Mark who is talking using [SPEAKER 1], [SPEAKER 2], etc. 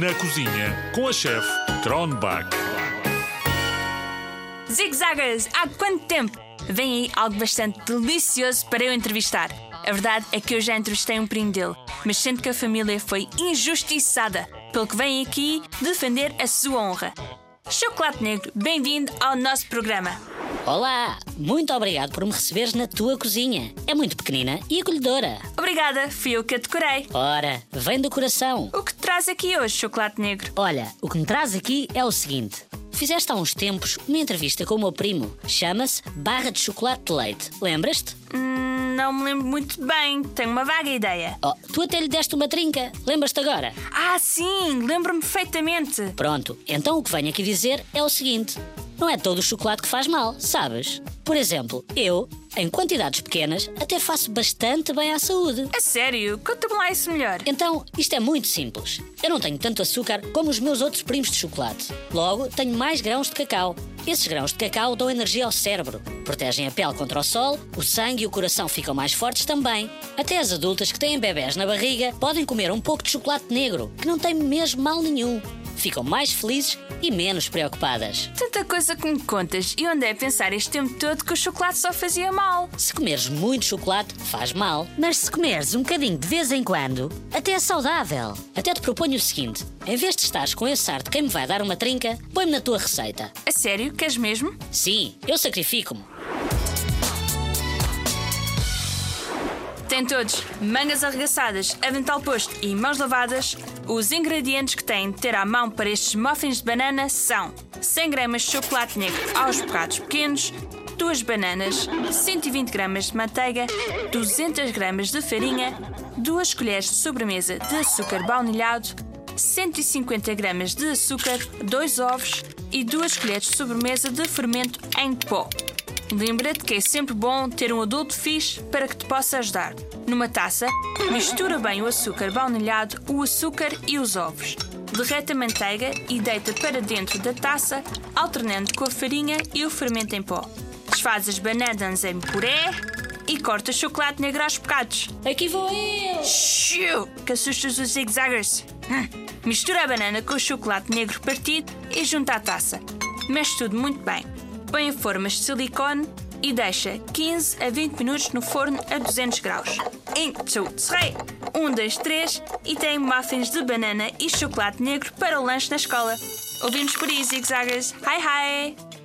[SPEAKER 1] Na cozinha com a chefe Tronbach.
[SPEAKER 2] Zigzaggers, há quanto tempo? Vem aí algo bastante delicioso para eu entrevistar. A verdade é que eu já entrevistei um primo dele, mas sinto que a família foi injustiçada, pelo que vem aqui defender a sua honra. Chocolate Negro, bem-vindo ao nosso programa.
[SPEAKER 3] Olá, muito obrigado por me receberes na tua cozinha. É muito pequenina e acolhedora.
[SPEAKER 2] Obrigada, fui eu que a decorei.
[SPEAKER 3] Ora, vem do coração.
[SPEAKER 2] O que te traz aqui hoje, Chocolate Negro?
[SPEAKER 3] Olha, o que me traz aqui é o seguinte. Fizeste há uns tempos uma entrevista com o meu primo. Chama-se Barra de Chocolate de Leite. Lembras-te?
[SPEAKER 2] Hum, não me lembro muito bem, tenho uma vaga ideia.
[SPEAKER 3] Oh, tu até lhe deste uma trinca. Lembras-te agora?
[SPEAKER 2] Ah, sim, lembro-me perfeitamente.
[SPEAKER 3] Pronto, então o que venho aqui dizer é o seguinte: não é todo o chocolate que faz mal, sabes? Por exemplo, eu, em quantidades pequenas, até faço bastante bem à saúde.
[SPEAKER 2] A sério? Conta-me lá isso melhor.
[SPEAKER 3] Então, isto é muito simples. Eu não tenho tanto açúcar como os meus outros primos de chocolate. Logo, tenho mais grãos de cacau. Esses grãos de cacau dão energia ao cérebro, protegem a pele contra o sol, o sangue e o coração ficam mais fortes também. Até as adultas que têm bebés na barriga podem comer um pouco de chocolate negro, que não tem mesmo mal nenhum ficam mais felizes e menos preocupadas.
[SPEAKER 2] Tanta coisa que me contas e onde é pensar este tempo todo que o chocolate só fazia mal.
[SPEAKER 3] Se comeres muito chocolate, faz mal.
[SPEAKER 4] Mas se comeres um bocadinho de vez em quando, até é saudável.
[SPEAKER 3] Até te proponho o seguinte: em vez de estares com esse ar de quem me vai dar uma trinca, põe-me na tua receita.
[SPEAKER 2] A sério? Queres mesmo?
[SPEAKER 3] Sim, eu sacrifico-me.
[SPEAKER 2] Tem todos mangas arregaçadas, avental posto e mãos lavadas. Os ingredientes que têm de ter à mão para estes muffins de banana são 100 gramas de chocolate negro aos bocados pequenos, 2 bananas, 120 gramas de manteiga, 200 gramas de farinha, 2 colheres de sobremesa de açúcar baunilhado, 150 gramas de açúcar, 2 ovos e 2 colheres de sobremesa de fermento em pó. Lembra-te que é sempre bom ter um adulto fixe para que te possa ajudar. Numa taça, mistura bem o açúcar baunilhado, o açúcar e os ovos. Derrete a manteiga e deita para dentro da taça, alternando com a farinha e o fermento em pó. Desfaz as bananas em puré e corta chocolate negro aos bocados.
[SPEAKER 3] Aqui vou eu!
[SPEAKER 2] Xiu! Que assustas os zigzaggers. Hum. Mistura a banana com o chocolate negro partido e junta à taça. Mexe tudo muito bem. Põe em formas de silicone e deixa 15 a 20 minutos no forno a 200 graus. 1, 2, 3, 1, 2, 3 e tem muffins de banana e chocolate negro para o lanche na escola. Ouvimos por aí, zigzaggers. Hi, hi!